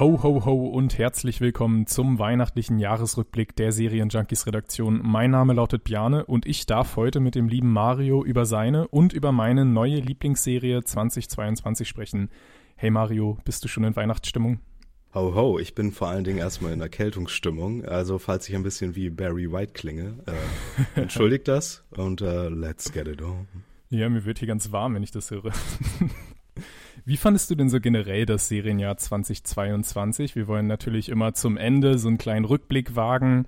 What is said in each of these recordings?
Ho, ho, ho und herzlich willkommen zum weihnachtlichen Jahresrückblick der Serienjunkies Redaktion. Mein Name lautet Bjane und ich darf heute mit dem lieben Mario über seine und über meine neue Lieblingsserie 2022 sprechen. Hey Mario, bist du schon in Weihnachtsstimmung? Ho, ho, ich bin vor allen Dingen erstmal in Erkältungsstimmung. Also, falls ich ein bisschen wie Barry White klinge, äh, entschuldigt das und äh, let's get it on. Ja, mir wird hier ganz warm, wenn ich das höre. Wie fandest du denn so generell das Serienjahr 2022? Wir wollen natürlich immer zum Ende so einen kleinen Rückblick wagen.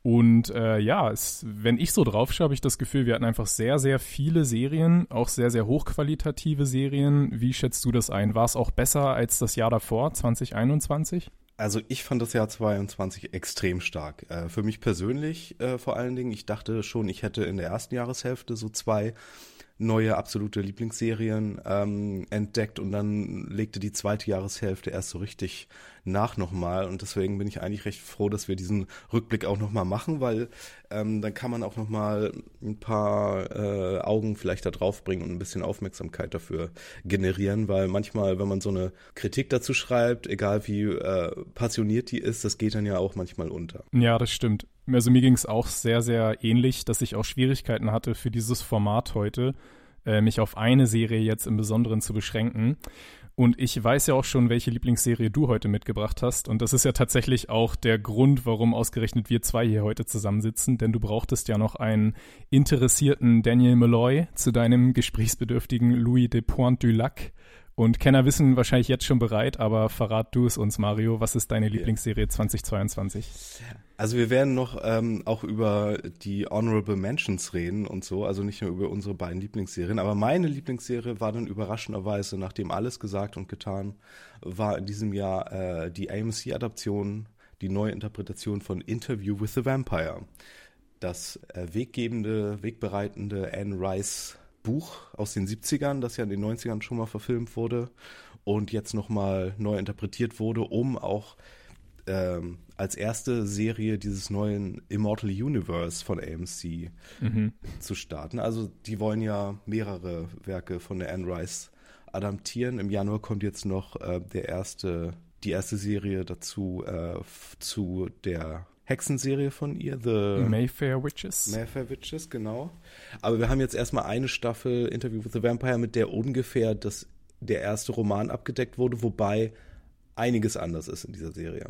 Und äh, ja, es, wenn ich so drauf schaue, habe ich das Gefühl, wir hatten einfach sehr, sehr viele Serien, auch sehr, sehr hochqualitative Serien. Wie schätzt du das ein? War es auch besser als das Jahr davor, 2021? Also ich fand das Jahr 22 extrem stark. Äh, für mich persönlich äh, vor allen Dingen. Ich dachte schon, ich hätte in der ersten Jahreshälfte so zwei neue absolute Lieblingsserien ähm, entdeckt und dann legte die zweite Jahreshälfte erst so richtig nach nochmal und deswegen bin ich eigentlich recht froh, dass wir diesen Rückblick auch nochmal machen, weil ähm, dann kann man auch nochmal ein paar äh, Augen vielleicht da drauf bringen und ein bisschen Aufmerksamkeit dafür generieren, weil manchmal, wenn man so eine Kritik dazu schreibt, egal wie äh, passioniert die ist, das geht dann ja auch manchmal unter. Ja, das stimmt. Also mir ging es auch sehr, sehr ähnlich, dass ich auch Schwierigkeiten hatte für dieses Format heute, äh, mich auf eine Serie jetzt im Besonderen zu beschränken. Und ich weiß ja auch schon, welche Lieblingsserie du heute mitgebracht hast. Und das ist ja tatsächlich auch der Grund, warum ausgerechnet wir zwei hier heute zusammensitzen. Denn du brauchtest ja noch einen interessierten Daniel Malloy zu deinem gesprächsbedürftigen Louis de Pointe du Lac. Und Kenner wissen wahrscheinlich jetzt schon bereit, aber verrat du es uns, Mario. Was ist deine Lieblingsserie 2022? Also wir werden noch ähm, auch über die Honorable Mentions reden und so, also nicht nur über unsere beiden Lieblingsserien, aber meine Lieblingsserie war dann überraschenderweise, nachdem alles gesagt und getan war in diesem Jahr äh, die AMC-Adaption, die neue Interpretation von Interview with the Vampire. Das äh, weggebende, wegbereitende Anne Rice Buch aus den 70ern, das ja in den 90ern schon mal verfilmt wurde und jetzt nochmal neu interpretiert wurde, um auch ähm, als erste Serie dieses neuen Immortal Universe von AMC mhm. zu starten. Also die wollen ja mehrere Werke von der Anne Rice adaptieren. Im Januar kommt jetzt noch äh, der erste, die erste Serie dazu äh, zu der Hexenserie von ihr, The Mayfair Witches. Mayfair Witches, genau. Aber wir haben jetzt erstmal eine Staffel Interview with the Vampire, mit der ungefähr das, der erste Roman abgedeckt wurde, wobei einiges anders ist in dieser Serie.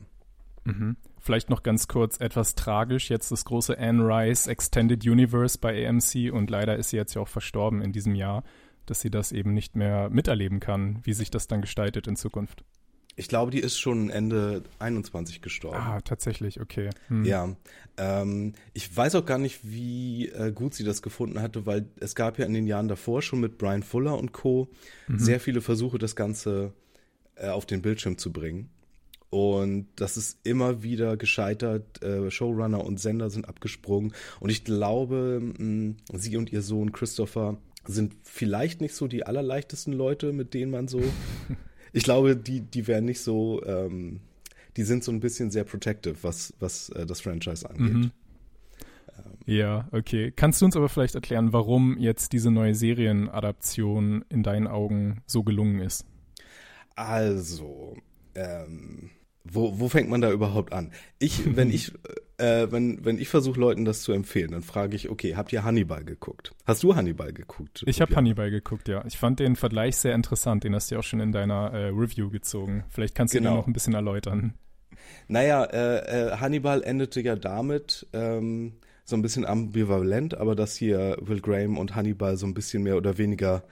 Mhm. Vielleicht noch ganz kurz etwas tragisch. Jetzt das große Anne Rice Extended Universe bei AMC und leider ist sie jetzt ja auch verstorben in diesem Jahr, dass sie das eben nicht mehr miterleben kann, wie sich das dann gestaltet in Zukunft. Ich glaube, die ist schon Ende 21 gestorben. Ah, tatsächlich, okay. Hm. Ja. Ähm, ich weiß auch gar nicht, wie äh, gut sie das gefunden hatte, weil es gab ja in den Jahren davor schon mit Brian Fuller und Co. Mhm. sehr viele Versuche, das Ganze äh, auf den Bildschirm zu bringen. Und das ist immer wieder gescheitert. Äh, Showrunner und Sender sind abgesprungen. Und ich glaube, mh, sie und ihr Sohn Christopher sind vielleicht nicht so die allerleichtesten Leute, mit denen man so ich glaube, die, die wären nicht so, ähm, die sind so ein bisschen sehr protective, was, was äh, das Franchise angeht. Mhm. Ja, okay. Kannst du uns aber vielleicht erklären, warum jetzt diese neue Serienadaption in deinen Augen so gelungen ist? Also, ähm, wo, wo fängt man da überhaupt an? Ich, wenn ich, äh, wenn, wenn ich versuche, Leuten das zu empfehlen, dann frage ich, okay, habt ihr Hannibal geguckt? Hast du Hannibal geguckt? Ich habe Hannibal geguckt, ja. Ich fand den Vergleich sehr interessant. Den hast du ja auch schon in deiner äh, Review gezogen. Vielleicht kannst du genau. den noch ein bisschen erläutern. Naja, äh, äh, Hannibal endete ja damit, ähm, so ein bisschen ambivalent, aber dass hier Will Graham und Hannibal so ein bisschen mehr oder weniger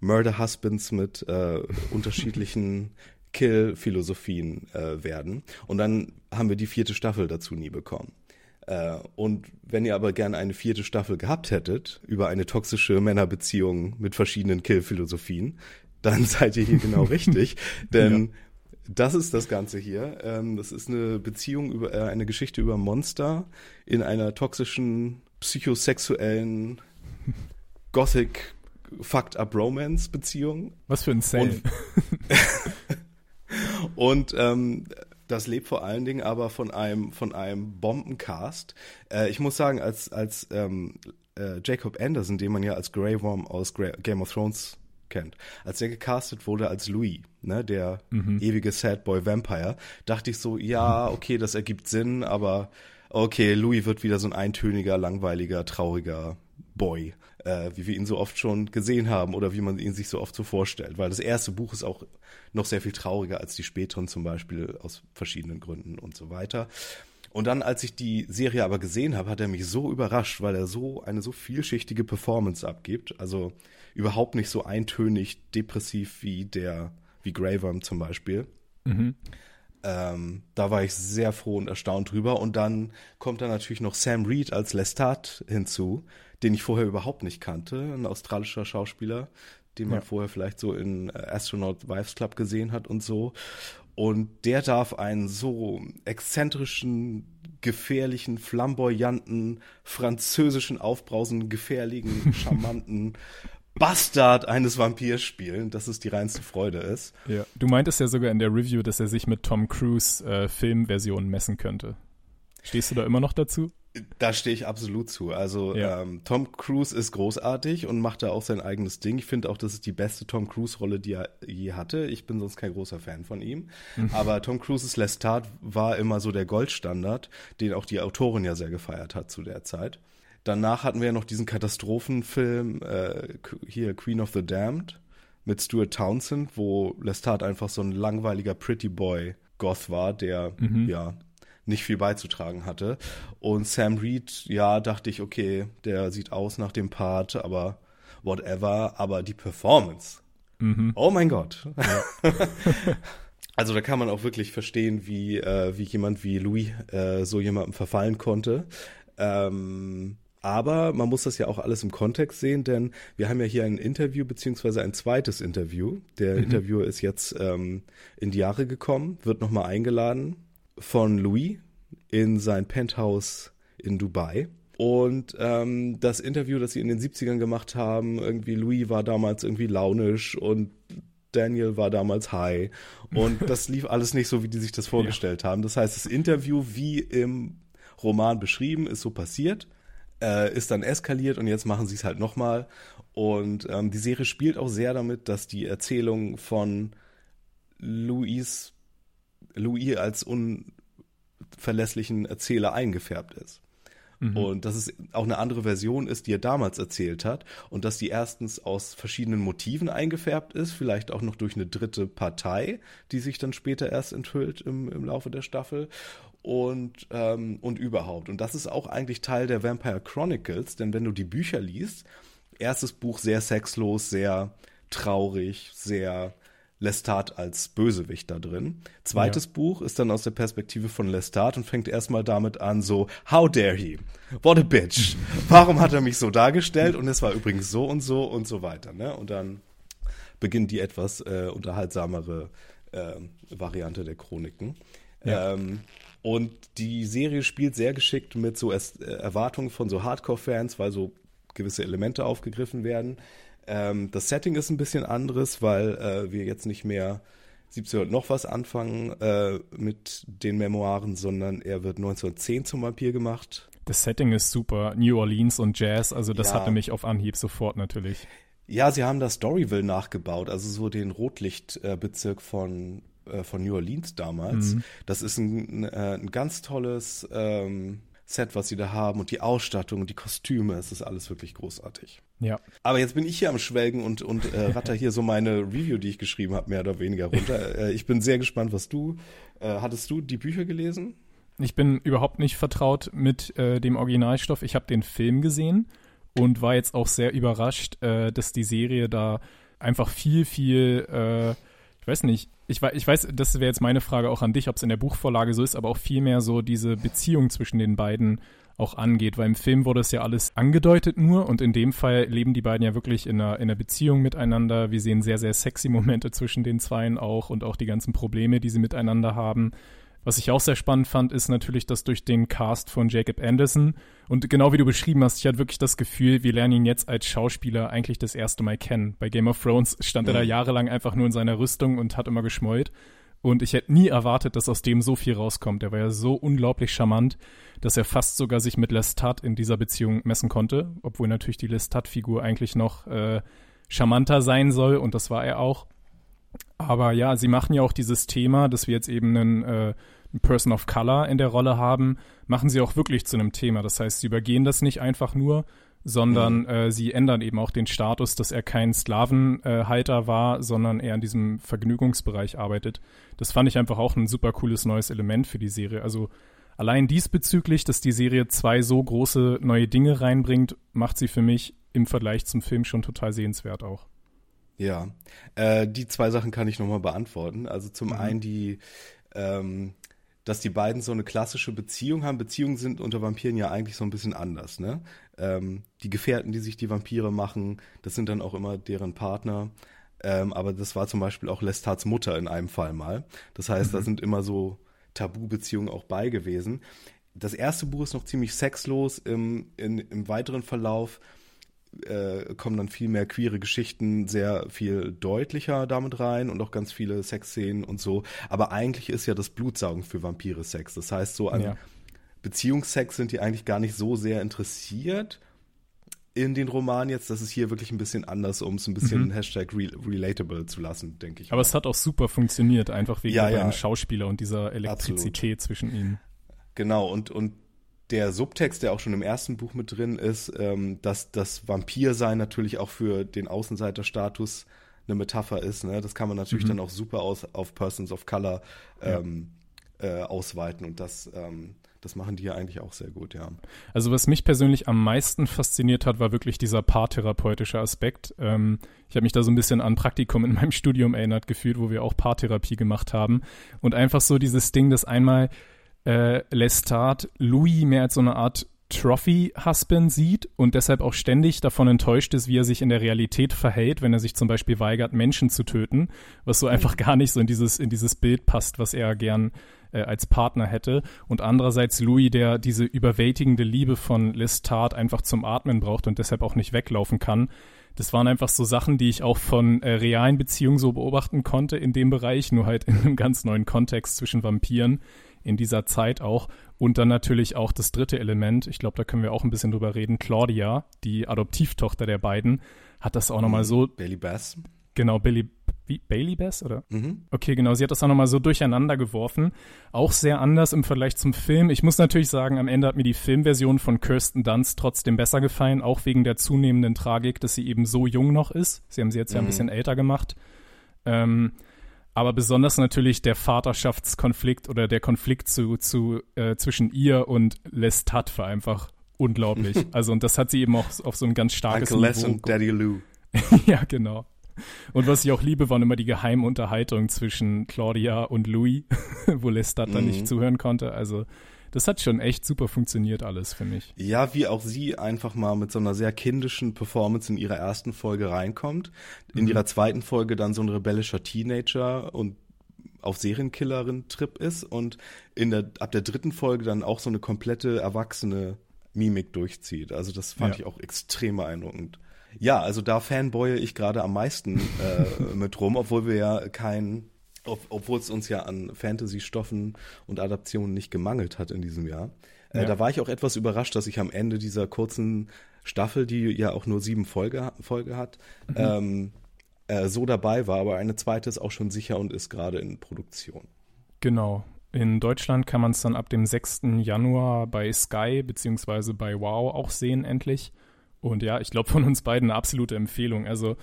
Murder Husbands mit äh, unterschiedlichen Kill-Philosophien äh, werden. Und dann haben wir die vierte Staffel dazu nie bekommen. Äh, und wenn ihr aber gerne eine vierte Staffel gehabt hättet über eine toxische Männerbeziehung mit verschiedenen Kill-Philosophien, dann seid ihr hier genau richtig. Denn ja. das ist das Ganze hier. Ähm, das ist eine Beziehung über äh, eine Geschichte über Monster in einer toxischen, psychosexuellen Gothic Fucked Up Romance Beziehung. Was für ein Sale. Und, ähm, das lebt vor allen Dingen aber von einem von einem Bombencast. Äh, ich muss sagen, als als ähm, äh, Jacob Anderson, den man ja als Grey Worm aus Grey Game of Thrones kennt, als der gecastet wurde als Louis, ne, der mhm. ewige Sad Boy Vampire, dachte ich so, ja, okay, das ergibt Sinn, aber okay, Louis wird wieder so ein eintöniger, langweiliger, trauriger Boy äh, wie wir ihn so oft schon gesehen haben oder wie man ihn sich so oft so vorstellt. Weil das erste Buch ist auch noch sehr viel trauriger als die späteren zum Beispiel aus verschiedenen Gründen und so weiter. Und dann, als ich die Serie aber gesehen habe, hat er mich so überrascht, weil er so eine so vielschichtige Performance abgibt. Also überhaupt nicht so eintönig depressiv wie der, wie Grey Worm zum Beispiel. Mhm. Ähm, da war ich sehr froh und erstaunt drüber. Und dann kommt da natürlich noch Sam Reed als Lestat hinzu, den ich vorher überhaupt nicht kannte, ein australischer Schauspieler, den man ja. vorher vielleicht so in Astronaut Wives Club gesehen hat und so. Und der darf einen so exzentrischen, gefährlichen, flamboyanten, französischen, aufbrausenden, gefährlichen, charmanten Bastard eines Vampirs spielen, dass es die reinste Freude ist. Ja, du meintest ja sogar in der Review, dass er sich mit Tom Cruise äh, Filmversionen messen könnte. Stehst du da immer noch dazu? Da stehe ich absolut zu. Also ja. ähm, Tom Cruise ist großartig und macht da auch sein eigenes Ding. Ich finde auch, das ist die beste Tom Cruise-Rolle, die er je hatte. Ich bin sonst kein großer Fan von ihm. Mhm. Aber Tom Cruises Lestat war immer so der Goldstandard, den auch die Autorin ja sehr gefeiert hat zu der Zeit. Danach hatten wir ja noch diesen Katastrophenfilm, äh, hier Queen of the Damned mit Stuart Townsend, wo Lestat einfach so ein langweiliger Pretty Boy Goth war, der mhm. ja nicht viel beizutragen hatte. Und Sam Reed, ja, dachte ich, okay, der sieht aus nach dem Part, aber whatever, aber die Performance. Mhm. Oh mein Gott. Ja. also da kann man auch wirklich verstehen, wie, äh, wie jemand wie Louis äh, so jemandem verfallen konnte. Ähm, aber man muss das ja auch alles im Kontext sehen, denn wir haben ja hier ein Interview beziehungsweise ein zweites Interview. Der mhm. Interviewer ist jetzt ähm, in die Jahre gekommen, wird nochmal eingeladen von Louis in sein Penthouse in Dubai. Und ähm, das Interview, das sie in den 70ern gemacht haben, irgendwie Louis war damals irgendwie launisch und Daniel war damals high. Und das lief alles nicht so, wie die sich das vorgestellt ja. haben. Das heißt, das Interview, wie im Roman beschrieben, ist so passiert, äh, ist dann eskaliert und jetzt machen sie es halt nochmal. Und ähm, die Serie spielt auch sehr damit, dass die Erzählung von Louis Louis als unverlässlichen Erzähler eingefärbt ist. Mhm. Und dass es auch eine andere Version ist, die er damals erzählt hat. Und dass die erstens aus verschiedenen Motiven eingefärbt ist, vielleicht auch noch durch eine dritte Partei, die sich dann später erst enthüllt im, im Laufe der Staffel. Und, ähm, und überhaupt. Und das ist auch eigentlich Teil der Vampire Chronicles, denn wenn du die Bücher liest, erstes Buch sehr sexlos, sehr traurig, sehr Lestat als Bösewicht da drin. Zweites ja. Buch ist dann aus der Perspektive von Lestat und fängt erstmal damit an, so, how dare he? What a bitch. Warum hat er mich so dargestellt? Und es war übrigens so und so und so weiter. Ne? Und dann beginnt die etwas äh, unterhaltsamere äh, Variante der Chroniken. Ja. Ähm, und die Serie spielt sehr geschickt mit so äh, Erwartungen von so Hardcore-Fans, weil so gewisse Elemente aufgegriffen werden. Ähm, das Setting ist ein bisschen anderes, weil äh, wir jetzt nicht mehr 1700 noch was anfangen äh, mit den Memoiren, sondern er wird 1910 zum Vampir gemacht. Das Setting ist super, New Orleans und Jazz, also das ja. hatte mich auf Anhieb sofort natürlich. Ja, sie haben das Storyville nachgebaut, also so den Rotlichtbezirk von, äh, von New Orleans damals. Mhm. Das ist ein, äh, ein ganz tolles ähm, Set, was sie da haben und die Ausstattung und die Kostüme, es ist alles wirklich großartig. Ja. Aber jetzt bin ich hier am Schwelgen und, und äh, ratter hier so meine Review, die ich geschrieben habe, mehr oder weniger runter. äh, ich bin sehr gespannt, was du, äh, hattest du die Bücher gelesen? Ich bin überhaupt nicht vertraut mit äh, dem Originalstoff. Ich habe den Film gesehen und war jetzt auch sehr überrascht, äh, dass die Serie da einfach viel, viel, äh, ich weiß nicht, ich, ich weiß, das wäre jetzt meine Frage auch an dich, ob es in der Buchvorlage so ist, aber auch viel mehr so diese Beziehung zwischen den beiden auch angeht, weil im Film wurde es ja alles angedeutet nur und in dem Fall leben die beiden ja wirklich in einer, in einer Beziehung miteinander. Wir sehen sehr, sehr sexy Momente zwischen den Zweien auch und auch die ganzen Probleme, die sie miteinander haben. Was ich auch sehr spannend fand, ist natürlich, dass durch den Cast von Jacob Anderson und genau wie du beschrieben hast, ich hatte wirklich das Gefühl, wir lernen ihn jetzt als Schauspieler eigentlich das erste Mal kennen. Bei Game of Thrones stand mhm. er da mhm. jahrelang einfach nur in seiner Rüstung und hat immer geschmollt. Und ich hätte nie erwartet, dass aus dem so viel rauskommt. Er war ja so unglaublich charmant, dass er fast sogar sich mit Lestat in dieser Beziehung messen konnte, obwohl natürlich die Lestat-Figur eigentlich noch äh, charmanter sein soll und das war er auch. Aber ja, sie machen ja auch dieses Thema, dass wir jetzt eben einen, äh, einen Person of Color in der Rolle haben, machen sie auch wirklich zu einem Thema. Das heißt, sie übergehen das nicht einfach nur, sondern mhm. äh, sie ändern eben auch den Status, dass er kein Sklavenhalter äh, war, sondern er in diesem Vergnügungsbereich arbeitet. Das fand ich einfach auch ein super cooles neues Element für die Serie. Also allein diesbezüglich, dass die Serie zwei so große neue Dinge reinbringt, macht sie für mich im Vergleich zum Film schon total sehenswert auch. Ja, äh, die zwei Sachen kann ich nochmal beantworten. Also zum mhm. einen die, ähm, dass die beiden so eine klassische Beziehung haben. Beziehungen sind unter Vampiren ja eigentlich so ein bisschen anders, ne? Ähm, die Gefährten, die sich die Vampire machen, das sind dann auch immer deren Partner. Ähm, aber das war zum Beispiel auch Lestats Mutter in einem Fall mal. Das heißt, mhm. da sind immer so Tabubeziehungen auch bei gewesen. Das erste Buch ist noch ziemlich sexlos. Im, in, im weiteren Verlauf äh, kommen dann viel mehr queere Geschichten sehr viel deutlicher damit rein und auch ganz viele Sexszenen und so. Aber eigentlich ist ja das Blutsaugen für Vampire Sex. Das heißt, so an ja. Beziehungsex sind die eigentlich gar nicht so sehr interessiert in den Roman jetzt. Das ist hier wirklich ein bisschen anders, um es ein bisschen mhm. Hashtag re relatable zu lassen, denke ich. Aber mal. es hat auch super funktioniert, einfach wegen ja, ja. Schauspieler und dieser Elektrizität Absolut. zwischen ihnen. Genau, und, und der Subtext, der auch schon im ersten Buch mit drin ist, ähm, dass das Vampirsein natürlich auch für den Außenseiterstatus eine Metapher ist. Ne? Das kann man natürlich mhm. dann auch super aus, auf Persons of Color ähm, ja. äh, ausweiten und das, ähm, das machen die ja eigentlich auch sehr gut, ja. Also was mich persönlich am meisten fasziniert hat, war wirklich dieser paartherapeutische Aspekt. Ähm, ich habe mich da so ein bisschen an Praktikum in meinem Studium erinnert gefühlt, wo wir auch Paartherapie gemacht haben und einfach so dieses Ding, dass einmal äh, Lestat Louis mehr als so eine Art Trophy-Husband sieht und deshalb auch ständig davon enttäuscht ist, wie er sich in der Realität verhält, wenn er sich zum Beispiel weigert, Menschen zu töten, was so einfach gar nicht so in dieses, in dieses Bild passt, was er gern äh, als Partner hätte. Und andererseits Louis, der diese überwältigende Liebe von Lestat einfach zum Atmen braucht und deshalb auch nicht weglaufen kann. Das waren einfach so Sachen, die ich auch von äh, realen Beziehungen so beobachten konnte in dem Bereich, nur halt in einem ganz neuen Kontext zwischen Vampiren in dieser Zeit auch. Und dann natürlich auch das dritte Element, ich glaube, da können wir auch ein bisschen drüber reden. Claudia, die Adoptivtochter der beiden, hat das auch mhm. nochmal so. Bailey Bass. Genau, Billy, Bailey Bass, oder? Mhm. Okay, genau, sie hat das auch nochmal so durcheinander geworfen. Auch sehr anders im Vergleich zum Film. Ich muss natürlich sagen, am Ende hat mir die Filmversion von Kirsten Dunst trotzdem besser gefallen, auch wegen der zunehmenden Tragik, dass sie eben so jung noch ist. Sie haben sie jetzt mhm. ja ein mhm. bisschen älter gemacht. Ähm, aber besonders natürlich der Vaterschaftskonflikt oder der Konflikt zu, zu, äh, zwischen ihr und Lestat war einfach unglaublich. also und das hat sie eben auch auf so ein ganz starkes Uncle Les und Daddy Lou. ja, genau. Und was ich auch liebe, waren immer die geheimen Unterhaltungen zwischen Claudia und Louis, wo Lestat mhm. dann nicht mhm. zuhören konnte. Also das hat schon echt super funktioniert alles für mich. Ja, wie auch sie einfach mal mit so einer sehr kindischen Performance in ihrer ersten Folge reinkommt, in mhm. ihrer zweiten Folge dann so ein rebellischer Teenager und auf Serienkillerin-Trip ist und in der, ab der dritten Folge dann auch so eine komplette erwachsene Mimik durchzieht. Also das fand ja. ich auch extrem beeindruckend. Ja, also da fanboye ich gerade am meisten äh, mit rum, obwohl wir ja kein ob, obwohl es uns ja an Fantasy-Stoffen und Adaptionen nicht gemangelt hat in diesem Jahr. Äh, ja. Da war ich auch etwas überrascht, dass ich am Ende dieser kurzen Staffel, die ja auch nur sieben Folge, Folge hat, mhm. ähm, äh, so dabei war. Aber eine zweite ist auch schon sicher und ist gerade in Produktion. Genau. In Deutschland kann man es dann ab dem 6. Januar bei Sky beziehungsweise bei Wow auch sehen, endlich. Und ja, ich glaube von uns beiden eine absolute Empfehlung. Also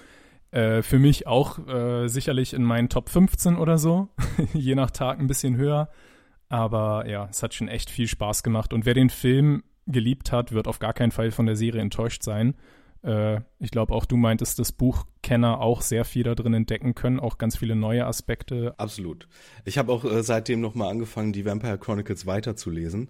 äh, für mich auch äh, sicherlich in meinen Top 15 oder so, je nach Tag ein bisschen höher. Aber ja, es hat schon echt viel Spaß gemacht. Und wer den Film geliebt hat, wird auf gar keinen Fall von der Serie enttäuscht sein, Äh, ich glaube, auch du meintest, dass Buchkenner auch sehr viel da drin entdecken können, auch ganz viele neue Aspekte. Absolut. Ich habe auch äh, seitdem nochmal angefangen, die Vampire Chronicles weiterzulesen.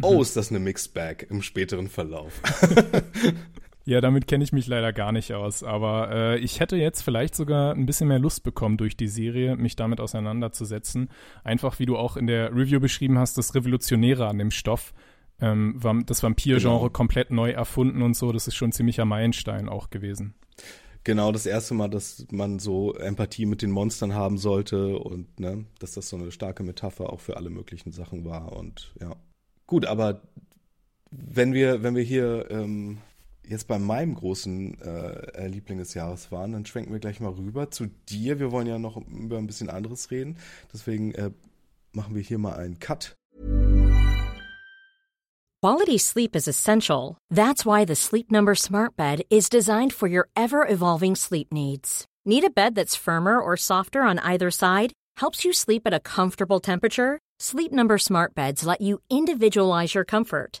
Oh, mhm. ist das eine Mixed Bag im späteren Verlauf. Ja, damit kenne ich mich leider gar nicht aus. Aber äh, ich hätte jetzt vielleicht sogar ein bisschen mehr Lust bekommen durch die Serie, mich damit auseinanderzusetzen. Einfach wie du auch in der Review beschrieben hast, das Revolutionäre an dem Stoff ähm, das Vampir-Genre genau. komplett neu erfunden und so. Das ist schon ein ziemlicher Meilenstein auch gewesen. Genau, das erste Mal, dass man so Empathie mit den Monstern haben sollte und ne, dass das so eine starke Metapher auch für alle möglichen Sachen war und ja. Gut, aber wenn wir, wenn wir hier ähm, jetzt bei meinem großen äh, Liebling des Jahres waren, dann schwenken wir gleich mal rüber zu dir. Wir wollen ja noch über ein bisschen anderes reden. Deswegen äh, machen wir hier mal einen Cut. Quality sleep is essential. That's why the Sleep Number Smart Bed is designed for your ever-evolving sleep needs. Need a bed that's firmer or softer on either side? Helps you sleep at a comfortable temperature? Sleep Number Smart Beds let you individualize your comfort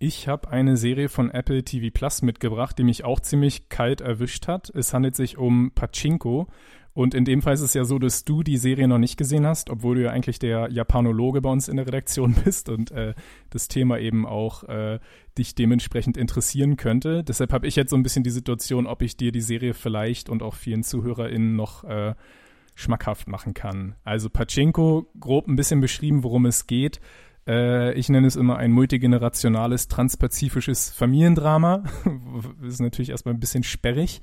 Ich habe eine Serie von Apple TV Plus mitgebracht, die mich auch ziemlich kalt erwischt hat. Es handelt sich um Pachinko. Und in dem Fall ist es ja so, dass du die Serie noch nicht gesehen hast, obwohl du ja eigentlich der Japanologe bei uns in der Redaktion bist und äh, das Thema eben auch äh, dich dementsprechend interessieren könnte. Deshalb habe ich jetzt so ein bisschen die Situation, ob ich dir die Serie vielleicht und auch vielen ZuhörerInnen noch äh, schmackhaft machen kann. Also Pachinko, grob ein bisschen beschrieben, worum es geht. Äh, ich nenne es immer ein multigenerationales, transpazifisches Familiendrama. das ist natürlich erstmal ein bisschen sperrig,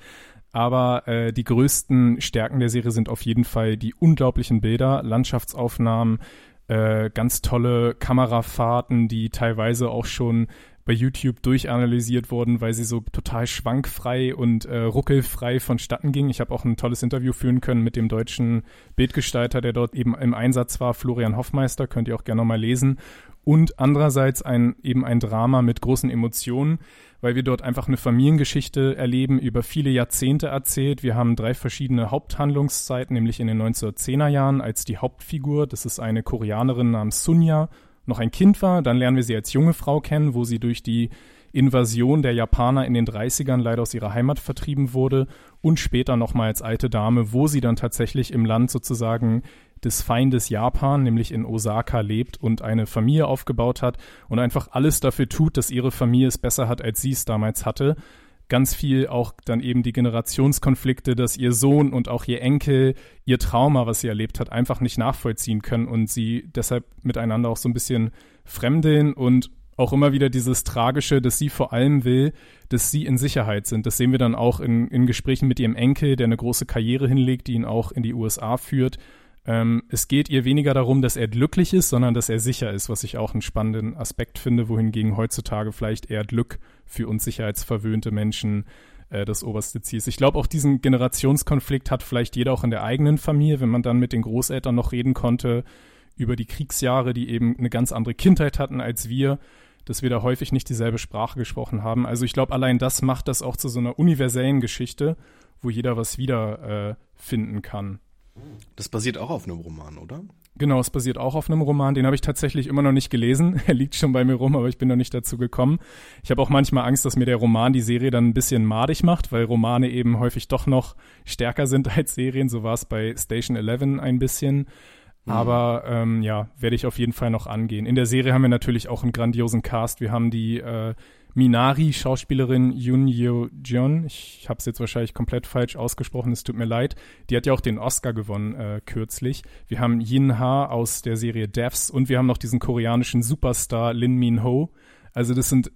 aber äh, die größten Stärken der Serie sind auf jeden Fall die unglaublichen Bilder, Landschaftsaufnahmen, äh, ganz tolle Kamerafahrten, die teilweise auch schon bei YouTube durchanalysiert wurden, weil sie so total schwankfrei und äh, ruckelfrei vonstatten ging. Ich habe auch ein tolles Interview führen können mit dem deutschen Bildgestalter, der dort eben im Einsatz war, Florian Hoffmeister, könnt ihr auch gerne nochmal lesen. Und andererseits ein, eben ein Drama mit großen Emotionen, weil wir dort einfach eine Familiengeschichte erleben, über viele Jahrzehnte erzählt. Wir haben drei verschiedene Haupthandlungszeiten, nämlich in den 1910er Jahren als die Hauptfigur. Das ist eine Koreanerin namens Sunja, noch ein Kind war. Dann lernen wir sie als junge Frau kennen, wo sie durch die Invasion der Japaner in den 30ern leider aus ihrer Heimat vertrieben wurde und später nochmal als alte Dame, wo sie dann tatsächlich im Land sozusagen des Feindes Japan, nämlich in Osaka lebt und eine Familie aufgebaut hat und einfach alles dafür tut, dass ihre Familie es besser hat, als sie es damals hatte. Ganz viel auch dann eben die Generationskonflikte, dass ihr Sohn und auch ihr Enkel ihr Trauma, was sie erlebt hat, einfach nicht nachvollziehen können und sie deshalb miteinander auch so ein bisschen fremdeln und auch immer wieder dieses Tragische, dass sie vor allem will, dass sie in Sicherheit sind. Das sehen wir dann auch in, in Gesprächen mit ihrem Enkel, der eine große Karriere hinlegt, die ihn auch in die USA führt ähm, es geht ihr weniger darum, dass er glücklich ist, sondern dass er sicher ist, was ich auch einen spannenden Aspekt finde, wohingegen heutzutage vielleicht eher Glück für uns sicherheitsverwöhnte Menschen äh, das oberste Ziel ist. Ich glaube, auch diesen Generationskonflikt hat vielleicht jeder auch in der eigenen Familie, wenn man dann mit den Großeltern noch reden konnte über die Kriegsjahre, die eben eine ganz andere Kindheit hatten als wir, dass wir da häufig nicht dieselbe Sprache gesprochen haben. Also ich glaube, allein das macht das auch zu so einer universellen Geschichte, wo jeder was wiederfinden äh, kann. Das basiert auch auf einem Roman, oder? Genau, es basiert auch auf einem Roman. Den habe ich tatsächlich immer noch nicht gelesen. Er liegt schon bei mir rum, aber ich bin noch nicht dazu gekommen. Ich habe auch manchmal Angst, dass mir der Roman die Serie dann ein bisschen madig macht, weil Romane eben häufig doch noch stärker sind als Serien. So war es bei Station 11 ein bisschen. Mhm. Aber ähm, ja, werde ich auf jeden Fall noch angehen. In der Serie haben wir natürlich auch einen grandiosen Cast. Wir haben die äh, Minari-Schauspielerin Yoon Yeo Jeon. Ich habe es jetzt wahrscheinlich komplett falsch ausgesprochen, es tut mir leid. Die hat ja auch den Oscar gewonnen äh, kürzlich. Wir haben Yin Ha aus der Serie Devs und wir haben noch diesen koreanischen Superstar Lin Min Ho. Also das sind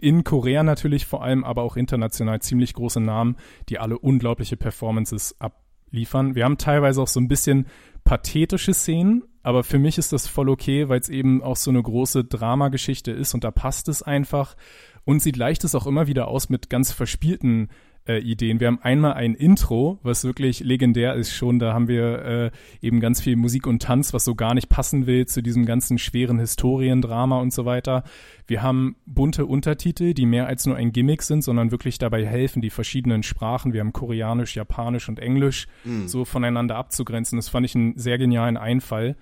in Korea natürlich vor allem, aber auch international ziemlich große Namen, die alle unglaubliche Performances abliefern. Wir haben teilweise auch so ein bisschen pathetische Szenen, aber für mich ist das voll okay, weil es eben auch so eine große Dramageschichte ist und da passt es einfach. Und sie gleicht es auch immer wieder aus mit ganz verspielten äh, Ideen. Wir haben einmal ein Intro, was wirklich legendär ist schon. Da haben wir äh, eben ganz viel Musik und Tanz, was so gar nicht passen will zu diesem ganzen schweren Historiendrama und so weiter. Wir haben bunte Untertitel, die mehr als nur ein Gimmick sind, sondern wirklich dabei helfen, die verschiedenen Sprachen, wir haben Koreanisch, Japanisch und Englisch, mhm. so voneinander abzugrenzen. Das fand ich einen sehr genialen Einfall.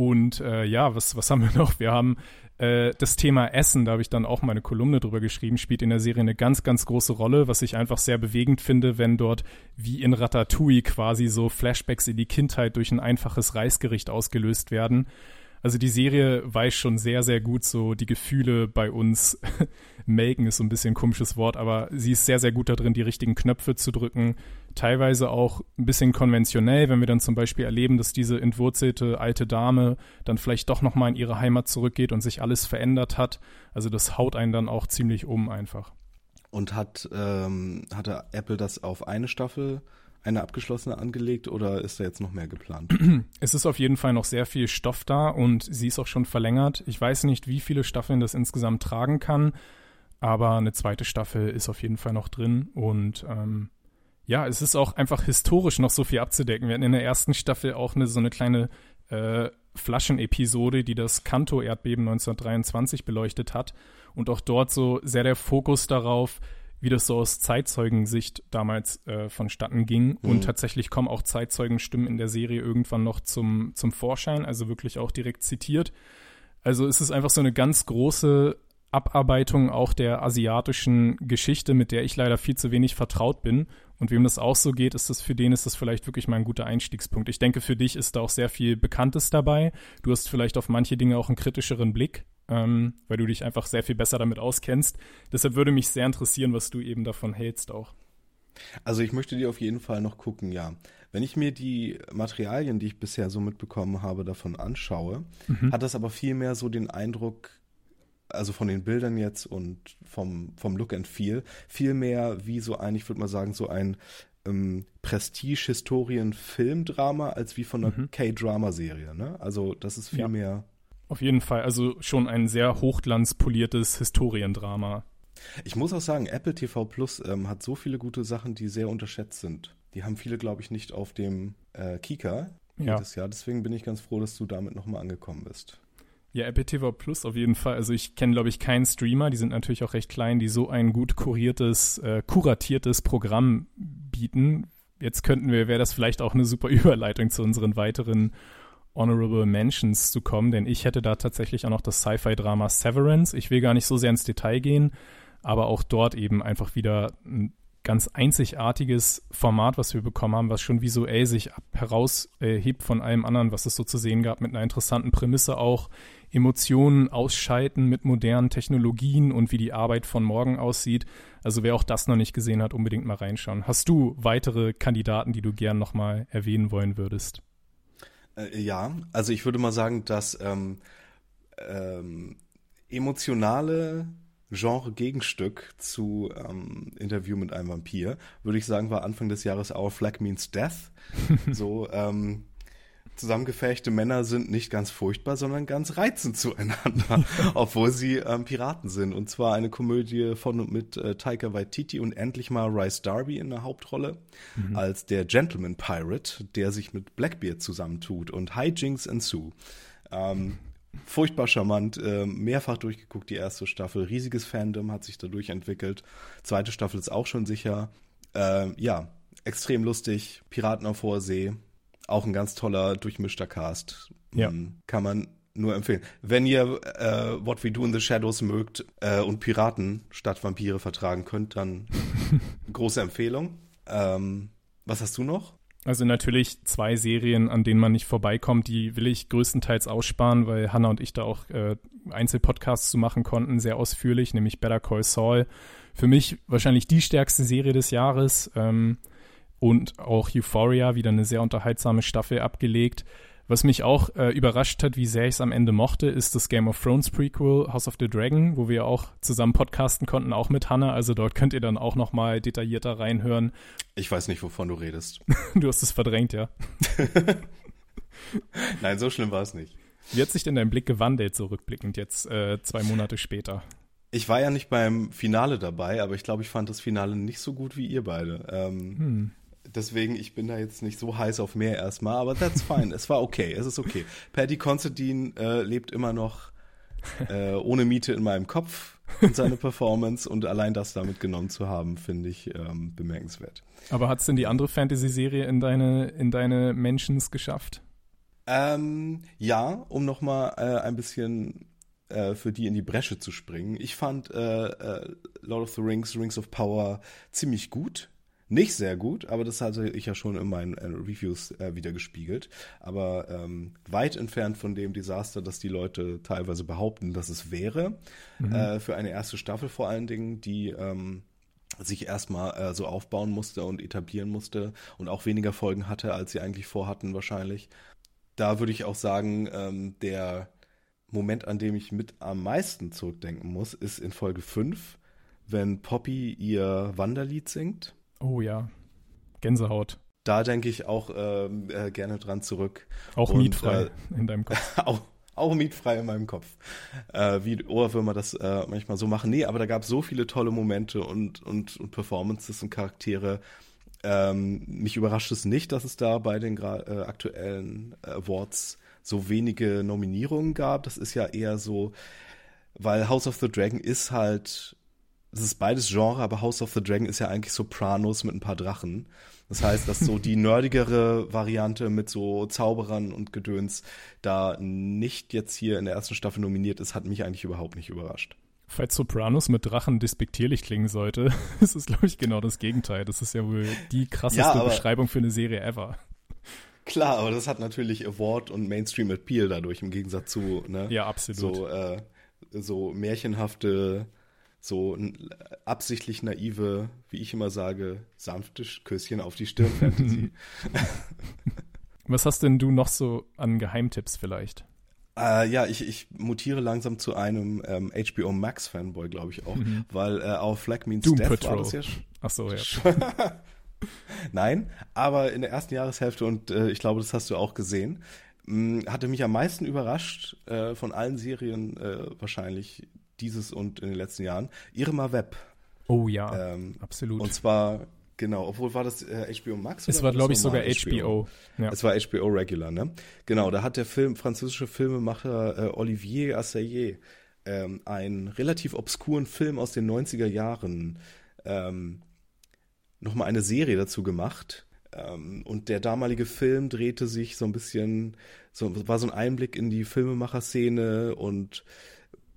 Und äh, ja, was, was haben wir noch? Wir haben äh, das Thema Essen, da habe ich dann auch meine Kolumne drüber geschrieben, spielt in der Serie eine ganz, ganz große Rolle, was ich einfach sehr bewegend finde, wenn dort wie in Ratatouille quasi so Flashbacks in die Kindheit durch ein einfaches Reisgericht ausgelöst werden. Also die Serie weiß schon sehr, sehr gut so die Gefühle bei uns. Melken ist so ein bisschen ein komisches Wort, aber sie ist sehr, sehr gut darin, die richtigen Knöpfe zu drücken. Teilweise auch ein bisschen konventionell, wenn wir dann zum Beispiel erleben, dass diese entwurzelte alte Dame dann vielleicht doch nochmal in ihre Heimat zurückgeht und sich alles verändert hat. Also das haut einen dann auch ziemlich um einfach. Und hat, ähm, hatte Apple das auf eine Staffel eine abgeschlossene angelegt oder ist da jetzt noch mehr geplant? Es ist auf jeden Fall noch sehr viel Stoff da und sie ist auch schon verlängert. Ich weiß nicht, wie viele Staffeln das insgesamt tragen kann, aber eine zweite Staffel ist auf jeden Fall noch drin und ähm, ja, es ist auch einfach historisch noch so viel abzudecken. Wir hatten in der ersten Staffel auch eine, so eine kleine äh, Flaschenepisode, die das Kanto-Erdbeben 1923 beleuchtet hat und auch dort so sehr der Fokus darauf, wie das so aus Zeitzeugensicht damals äh, vonstatten ging. Mhm. Und tatsächlich kommen auch Zeitzeugenstimmen in der Serie irgendwann noch zum, zum Vorschein, also wirklich auch direkt zitiert. Also es ist einfach so eine ganz große Abarbeitung auch der asiatischen Geschichte, mit der ich leider viel zu wenig vertraut bin. Und wem das auch so geht, ist das für den ist das vielleicht wirklich mal ein guter Einstiegspunkt. Ich denke, für dich ist da auch sehr viel Bekanntes dabei. Du hast vielleicht auf manche Dinge auch einen kritischeren Blick ähm, weil du dich einfach sehr viel besser damit auskennst. Deshalb würde mich sehr interessieren, was du eben davon hältst auch. Also ich möchte dir auf jeden Fall noch gucken, ja. Wenn ich mir die Materialien, die ich bisher so mitbekommen habe, davon anschaue, mhm. hat das aber viel mehr so den Eindruck, also von den Bildern jetzt und vom, vom Look and Feel, viel mehr wie so ein, ich würde mal sagen, so ein ähm, Prestige-Historien-Filmdrama als wie von einer mhm. K-Drama-Serie. Ne? Also das ist viel ja. mehr auf jeden Fall, also schon ein sehr hochglanzpoliertes Historiendrama. Ich muss auch sagen, Apple TV Plus ähm, hat so viele gute Sachen, die sehr unterschätzt sind. Die haben viele, glaube ich, nicht auf dem äh, Kika ja. jedes Jahr. Deswegen bin ich ganz froh, dass du damit nochmal angekommen bist. Ja, Apple TV Plus auf jeden Fall. Also ich kenne, glaube ich, keinen Streamer, die sind natürlich auch recht klein, die so ein gut kuriertes, äh, kuratiertes Programm bieten. Jetzt könnten wir, wäre das vielleicht auch eine super Überleitung zu unseren weiteren Honorable Mentions zu kommen, denn ich hätte da tatsächlich auch noch das Sci-Fi-Drama Severance. Ich will gar nicht so sehr ins Detail gehen, aber auch dort eben einfach wieder ein ganz einzigartiges Format, was wir bekommen haben, was schon visuell sich heraushebt von allem anderen, was es so zu sehen gab, mit einer interessanten Prämisse auch. Emotionen ausschalten mit modernen Technologien und wie die Arbeit von morgen aussieht. Also wer auch das noch nicht gesehen hat, unbedingt mal reinschauen. Hast du weitere Kandidaten, die du gern nochmal erwähnen wollen würdest? Äh, ja, also ich würde mal sagen, dass ähm, ähm, emotionale Genre-Gegenstück zu ähm, Interview mit einem Vampir, würde ich sagen, war Anfang des Jahres Our Flag Means Death. so, ähm, zusammengefechte Männer sind nicht ganz furchtbar, sondern ganz reizend zueinander, obwohl sie ähm, Piraten sind. Und zwar eine Komödie von und mit äh, Taika Waititi und endlich mal Rice Darby in der Hauptrolle mhm. als der Gentleman Pirate, der sich mit Blackbeard zusammentut und Hijinks ensue. Ähm, furchtbar charmant, äh, mehrfach durchgeguckt die erste Staffel, riesiges Fandom hat sich dadurch entwickelt. Zweite Staffel ist auch schon sicher. Äh, ja, extrem lustig, Piraten auf hoher See, auch ein ganz toller, durchmischter Cast. Ja. Mm, kann man nur empfehlen. Wenn ihr äh, What We Do in the Shadows mögt äh, und Piraten statt Vampire vertragen könnt, dann große Empfehlung. Ähm, was hast du noch? Also natürlich zwei Serien, an denen man nicht vorbeikommt, die will ich größtenteils aussparen, weil Hannah und ich da auch äh, Einzelpodcasts zu machen konnten, sehr ausführlich, nämlich Better Call Saul. Für mich wahrscheinlich die stärkste Serie des Jahres. Ähm, und auch Euphoria wieder eine sehr unterhaltsame Staffel abgelegt. Was mich auch äh, überrascht hat, wie sehr ich es am Ende mochte, ist das Game of Thrones Prequel House of the Dragon, wo wir auch zusammen podcasten konnten, auch mit Hannah. Also dort könnt ihr dann auch noch mal detaillierter reinhören. Ich weiß nicht, wovon du redest. du hast es verdrängt, ja. Nein, so schlimm war es nicht. Wie hat sich denn dein Blick gewandelt, so rückblickend jetzt äh, zwei Monate später? Ich war ja nicht beim Finale dabei, aber ich glaube, ich fand das Finale nicht so gut wie ihr beide. Ähm, hm. Deswegen, ich bin da jetzt nicht so heiß auf mehr erstmal, aber that's fine. es war okay, es ist okay. Paddy Considine äh, lebt immer noch äh, ohne Miete in meinem Kopf und seine Performance und allein das damit genommen zu haben, finde ich ähm, bemerkenswert. Aber hat es denn die andere Fantasy-Serie in deine, in deine Mentions geschafft? Ähm, ja, um nochmal äh, ein bisschen äh, für die in die Bresche zu springen. Ich fand äh, äh, Lord of the Rings, Rings of Power ziemlich gut. Nicht sehr gut, aber das hatte ich ja schon in meinen äh, Reviews äh, wieder gespiegelt. Aber ähm, weit entfernt von dem Desaster, das die Leute teilweise behaupten, dass es wäre. Mhm. Äh, für eine erste Staffel vor allen Dingen, die ähm, sich erstmal äh, so aufbauen musste und etablieren musste und auch weniger Folgen hatte, als sie eigentlich vorhatten wahrscheinlich. Da würde ich auch sagen, ähm, der Moment, an dem ich mit am meisten zurückdenken muss, ist in Folge 5, wenn Poppy ihr Wanderlied singt. Oh ja, Gänsehaut. Da denke ich auch ähm, äh, gerne dran zurück. Auch Und, mietfrei äh, in deinem Kopf. auch, auch mietfrei in meinem Kopf. Äh, wie Ohrwürmer das äh, manchmal so machen. Nee, aber da gab es so viele tolle Momente und, und, und Performances und Charaktere. Ähm, mich überrascht es nicht, dass es da bei den äh, aktuellen Awards so wenige Nominierungen gab. Das ist ja eher so, weil House of the Dragon ist halt, es ist beides Genre, aber House of the Dragon ist ja eigentlich Sopranos mit ein paar Drachen. Das heißt, dass so die nerdigere Variante mit so Zauberern und Gedöns da nicht jetzt hier in der ersten Staffel nominiert ist, hat mich eigentlich überhaupt nicht überrascht. Falls Sopranos mit Drachen despektierlich klingen sollte, ist es, glaube ich, genau das Gegenteil. Das ist ja wohl die krasseste ja, Beschreibung für eine Serie ever. Klar, aber das hat natürlich Award und Mainstream Appeal dadurch im Gegensatz zu, ne? Ja, absolut. So, äh, so märchenhafte, so absichtlich naive, wie ich immer sage, sanfte Küsschen auf die Stirn Fantasy. Was hast denn du noch so an Geheimtipps vielleicht? Äh, ja, ich, ich mutiere langsam zu einem ähm, HBO Max Fanboy, glaube ich auch, mhm. weil äh, Our Flag Means Doom Death Patrol. war das ja. Ach so, ja. Nein, aber in der ersten Jahreshälfte, und äh, ich glaube, das hast du auch gesehen, mh, hatte mich am meisten überrascht äh, von allen Serien äh, wahrscheinlich dieses und in den letzten Jahren, Irma Web. Oh ja, ähm, absolut. Und zwar Genau, obwohl war das äh, HBO Max? Es war, glaube ich, sogar HBO. HBO. Ja. Es war HBO Regular, ne? Genau, da hat der Film, französische Filmemacher äh, Olivier Assayé ähm, einen relativ obskuren Film aus den 90er Jahren ähm, nochmal eine Serie dazu gemacht. Ähm, und der damalige Film drehte sich so ein bisschen, so, war so ein Einblick in die Filmemacher-Szene und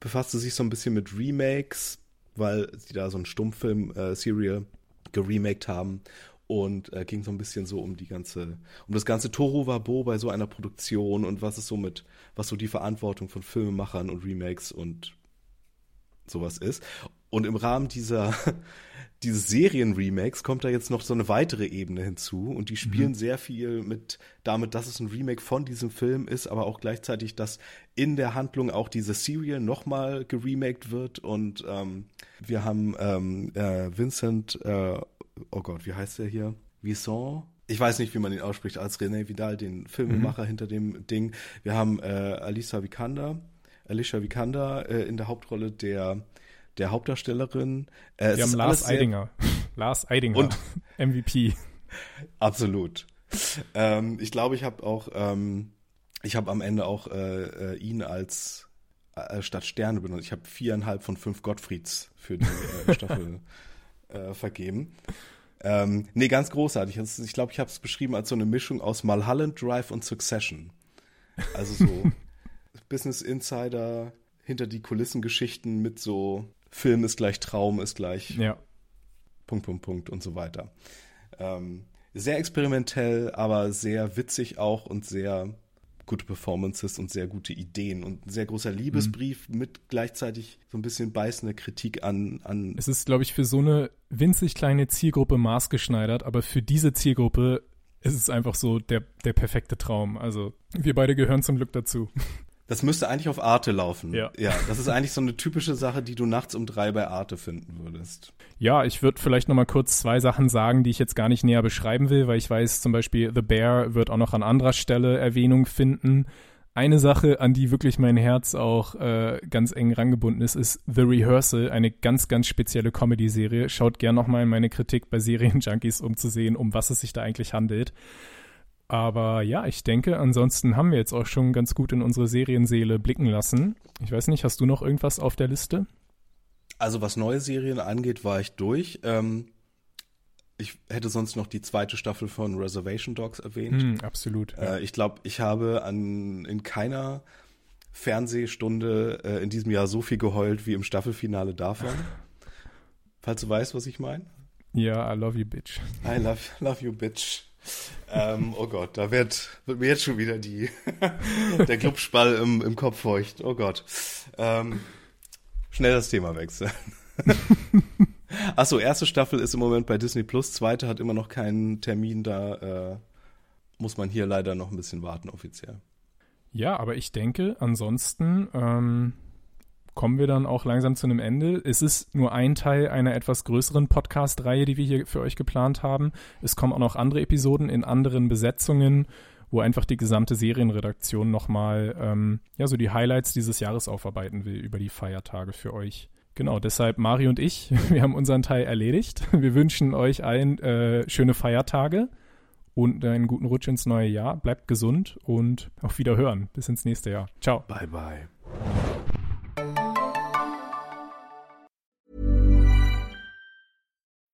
befasste sich so ein bisschen mit Remakes, weil sie da so einen Stummfilm-Serie äh, geremaked haben und äh, ging so ein bisschen so um die ganze, um das ganze Toro Wabo bei so einer Produktion und was ist so mit, was so die Verantwortung von Filmemachern und Remakes und sowas ist. Und im Rahmen dieser dieses Serien-Remakes kommt da jetzt noch so eine weitere Ebene hinzu und die spielen mhm. sehr viel mit damit, dass es ein Remake von diesem Film ist, aber auch gleichzeitig, dass in der Handlung auch diese Serial nochmal geremaked wird und ähm, wir haben ähm, äh, Vincent, äh, oh Gott, wie heißt der hier? Vincent? Ich weiß nicht, wie man ihn ausspricht, als René Vidal, den Filmemacher mhm. hinter dem Ding. Wir haben äh, Alisa Vikander, Alicia Vikander äh, in der Hauptrolle, der der Hauptdarstellerin. Äh, Wir haben Lars Eidinger. Lars Eidinger, und MVP. Absolut. Ähm, ich glaube, ich habe auch, ähm, ich habe am Ende auch äh, äh, ihn als äh, statt Sterne benutzt. Ich habe viereinhalb von fünf Gottfrieds für die äh, Staffel äh, vergeben. Ähm, nee, ganz großartig. Ich glaube, ich habe es beschrieben als so eine Mischung aus Mulholland Drive und Succession. Also so Business Insider, hinter die Kulissen Geschichten mit so Film ist gleich Traum ist gleich ja. Punkt, Punkt, Punkt und so weiter. Ähm, sehr experimentell, aber sehr witzig auch und sehr gute Performances und sehr gute Ideen und ein sehr großer Liebesbrief mhm. mit gleichzeitig so ein bisschen beißender Kritik an. an es ist, glaube ich, für so eine winzig kleine Zielgruppe maßgeschneidert, aber für diese Zielgruppe ist es einfach so der, der perfekte Traum. Also wir beide gehören zum Glück dazu. Das müsste eigentlich auf Arte laufen. Ja. ja. Das ist eigentlich so eine typische Sache, die du nachts um drei bei Arte finden würdest. Ja, ich würde vielleicht noch mal kurz zwei Sachen sagen, die ich jetzt gar nicht näher beschreiben will, weil ich weiß, zum Beispiel The Bear wird auch noch an anderer Stelle Erwähnung finden. Eine Sache, an die wirklich mein Herz auch äh, ganz eng rangebunden ist, ist The Rehearsal, eine ganz, ganz spezielle Comedy-Serie. Schaut gern nochmal in meine Kritik bei Serienjunkies, um zu sehen, um was es sich da eigentlich handelt. Aber ja, ich denke, ansonsten haben wir jetzt auch schon ganz gut in unsere Serienseele blicken lassen. Ich weiß nicht, hast du noch irgendwas auf der Liste? Also was neue Serien angeht, war ich durch. Ähm, ich hätte sonst noch die zweite Staffel von Reservation Dogs erwähnt. Hm, absolut. Ja. Äh, ich glaube, ich habe an, in keiner Fernsehstunde äh, in diesem Jahr so viel geheult wie im Staffelfinale davon. Falls du weißt, was ich meine. Ja, I love you, bitch. I love, love you, bitch. Ähm, oh Gott, da wird, wird mir jetzt schon wieder die der Clubspall im, im Kopf feucht. Oh Gott. Ähm, schnell das Thema wechseln. Achso, erste Staffel ist im Moment bei Disney Plus, zweite hat immer noch keinen Termin, da äh, muss man hier leider noch ein bisschen warten offiziell. Ja, aber ich denke, ansonsten ähm, kommen wir dann auch langsam zu einem Ende. Es ist nur ein Teil einer etwas größeren Podcast-Reihe, die wir hier für euch geplant haben. Es kommen auch noch andere Episoden in anderen Besetzungen, wo einfach die gesamte Serienredaktion nochmal ähm, ja, so die Highlights dieses Jahres aufarbeiten will über die Feiertage für euch. Genau, deshalb Mari und ich, wir haben unseren Teil erledigt. Wir wünschen euch allen äh, schöne Feiertage und einen guten Rutsch ins neue Jahr. Bleibt gesund und auf Wiederhören. Bis ins nächste Jahr. Ciao. Bye, bye.